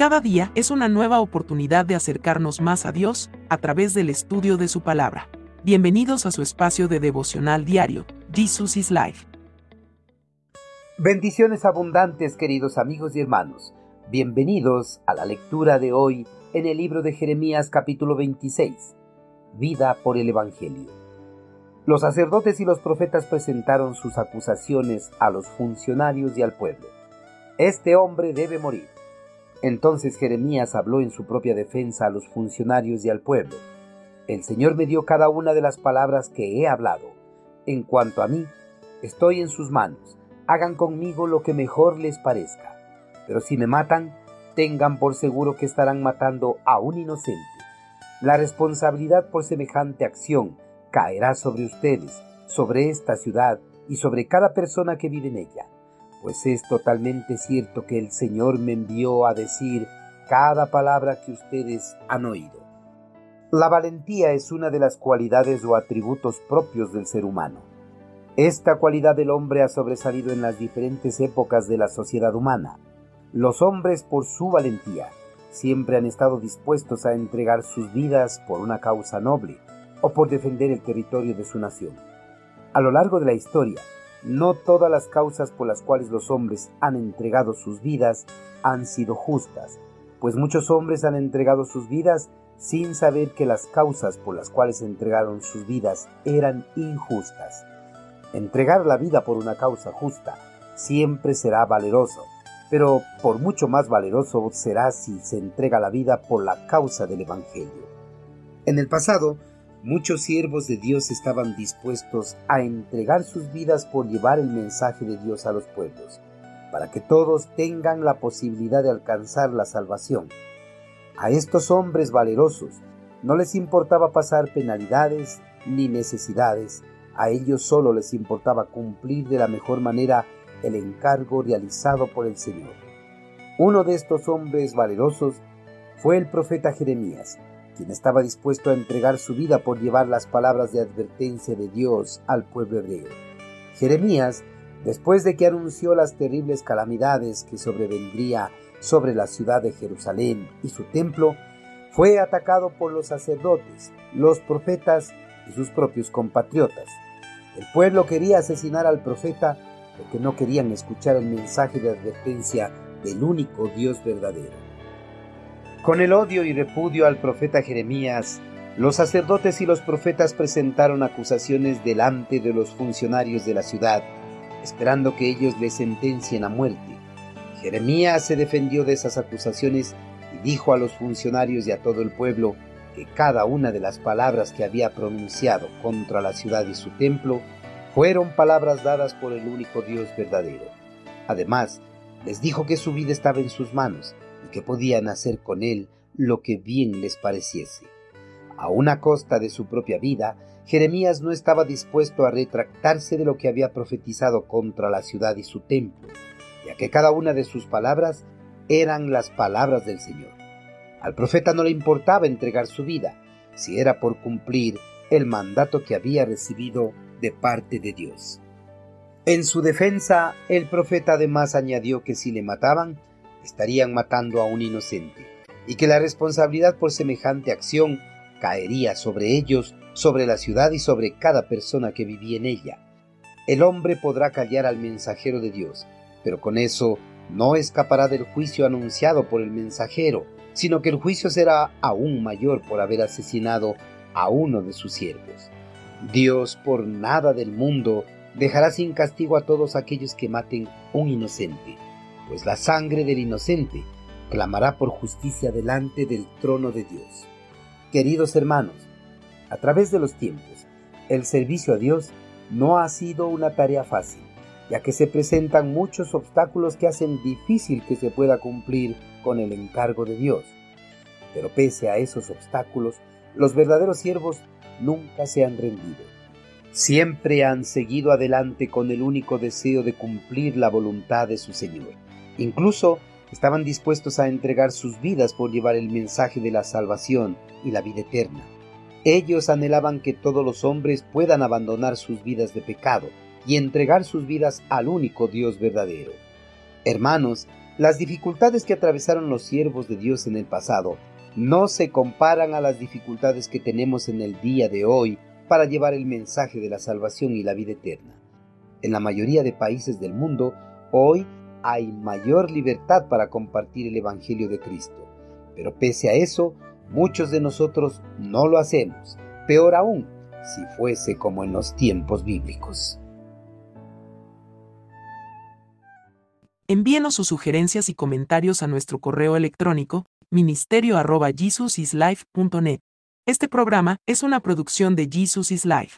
Cada día es una nueva oportunidad de acercarnos más a Dios a través del estudio de su palabra. Bienvenidos a su espacio de devocional diario, Jesus is Life. Bendiciones abundantes queridos amigos y hermanos. Bienvenidos a la lectura de hoy en el libro de Jeremías capítulo 26. Vida por el Evangelio. Los sacerdotes y los profetas presentaron sus acusaciones a los funcionarios y al pueblo. Este hombre debe morir entonces Jeremías habló en su propia defensa a los funcionarios y al pueblo. El Señor me dio cada una de las palabras que he hablado. En cuanto a mí, estoy en sus manos. Hagan conmigo lo que mejor les parezca. Pero si me matan, tengan por seguro que estarán matando a un inocente. La responsabilidad por semejante acción caerá sobre ustedes, sobre esta ciudad y sobre cada persona que vive en ella pues es totalmente cierto que el Señor me envió a decir cada palabra que ustedes han oído. La valentía es una de las cualidades o atributos propios del ser humano. Esta cualidad del hombre ha sobresalido en las diferentes épocas de la sociedad humana. Los hombres por su valentía siempre han estado dispuestos a entregar sus vidas por una causa noble o por defender el territorio de su nación. A lo largo de la historia, no todas las causas por las cuales los hombres han entregado sus vidas han sido justas, pues muchos hombres han entregado sus vidas sin saber que las causas por las cuales entregaron sus vidas eran injustas. Entregar la vida por una causa justa siempre será valeroso, pero por mucho más valeroso será si se entrega la vida por la causa del Evangelio. En el pasado, Muchos siervos de Dios estaban dispuestos a entregar sus vidas por llevar el mensaje de Dios a los pueblos, para que todos tengan la posibilidad de alcanzar la salvación. A estos hombres valerosos no les importaba pasar penalidades ni necesidades, a ellos solo les importaba cumplir de la mejor manera el encargo realizado por el Señor. Uno de estos hombres valerosos fue el profeta Jeremías, quien estaba dispuesto a entregar su vida por llevar las palabras de advertencia de Dios al pueblo hebreo. Jeremías, después de que anunció las terribles calamidades que sobrevendría sobre la ciudad de Jerusalén y su templo, fue atacado por los sacerdotes, los profetas y sus propios compatriotas. El pueblo quería asesinar al profeta porque no querían escuchar el mensaje de advertencia del único Dios verdadero. Con el odio y repudio al profeta Jeremías, los sacerdotes y los profetas presentaron acusaciones delante de los funcionarios de la ciudad, esperando que ellos le sentencien a muerte. Jeremías se defendió de esas acusaciones y dijo a los funcionarios y a todo el pueblo que cada una de las palabras que había pronunciado contra la ciudad y su templo fueron palabras dadas por el único Dios verdadero. Además, les dijo que su vida estaba en sus manos y que podían hacer con él lo que bien les pareciese. A una costa de su propia vida, Jeremías no estaba dispuesto a retractarse de lo que había profetizado contra la ciudad y su templo, ya que cada una de sus palabras eran las palabras del Señor. Al profeta no le importaba entregar su vida, si era por cumplir el mandato que había recibido de parte de Dios. En su defensa, el profeta además añadió que si le mataban, estarían matando a un inocente y que la responsabilidad por semejante acción caería sobre ellos, sobre la ciudad y sobre cada persona que vivía en ella. El hombre podrá callar al mensajero de Dios, pero con eso no escapará del juicio anunciado por el mensajero, sino que el juicio será aún mayor por haber asesinado a uno de sus siervos. Dios por nada del mundo dejará sin castigo a todos aquellos que maten un inocente pues la sangre del inocente clamará por justicia delante del trono de Dios. Queridos hermanos, a través de los tiempos, el servicio a Dios no ha sido una tarea fácil, ya que se presentan muchos obstáculos que hacen difícil que se pueda cumplir con el encargo de Dios. Pero pese a esos obstáculos, los verdaderos siervos nunca se han rendido. Siempre han seguido adelante con el único deseo de cumplir la voluntad de su Señor. Incluso estaban dispuestos a entregar sus vidas por llevar el mensaje de la salvación y la vida eterna. Ellos anhelaban que todos los hombres puedan abandonar sus vidas de pecado y entregar sus vidas al único Dios verdadero. Hermanos, Las dificultades que atravesaron los siervos de Dios en el pasado no se comparan a las dificultades que tenemos en el día de hoy para llevar el mensaje de la salvación y la vida eterna. En la mayoría de países del mundo, hoy hay mayor libertad para compartir el Evangelio de Cristo. Pero pese a eso, muchos de nosotros no lo hacemos. Peor aún, si fuese como en los tiempos bíblicos. Envíenos sus sugerencias y comentarios a nuestro correo electrónico ministerio.jesusislife.net. Este programa es una producción de Jesus is Life.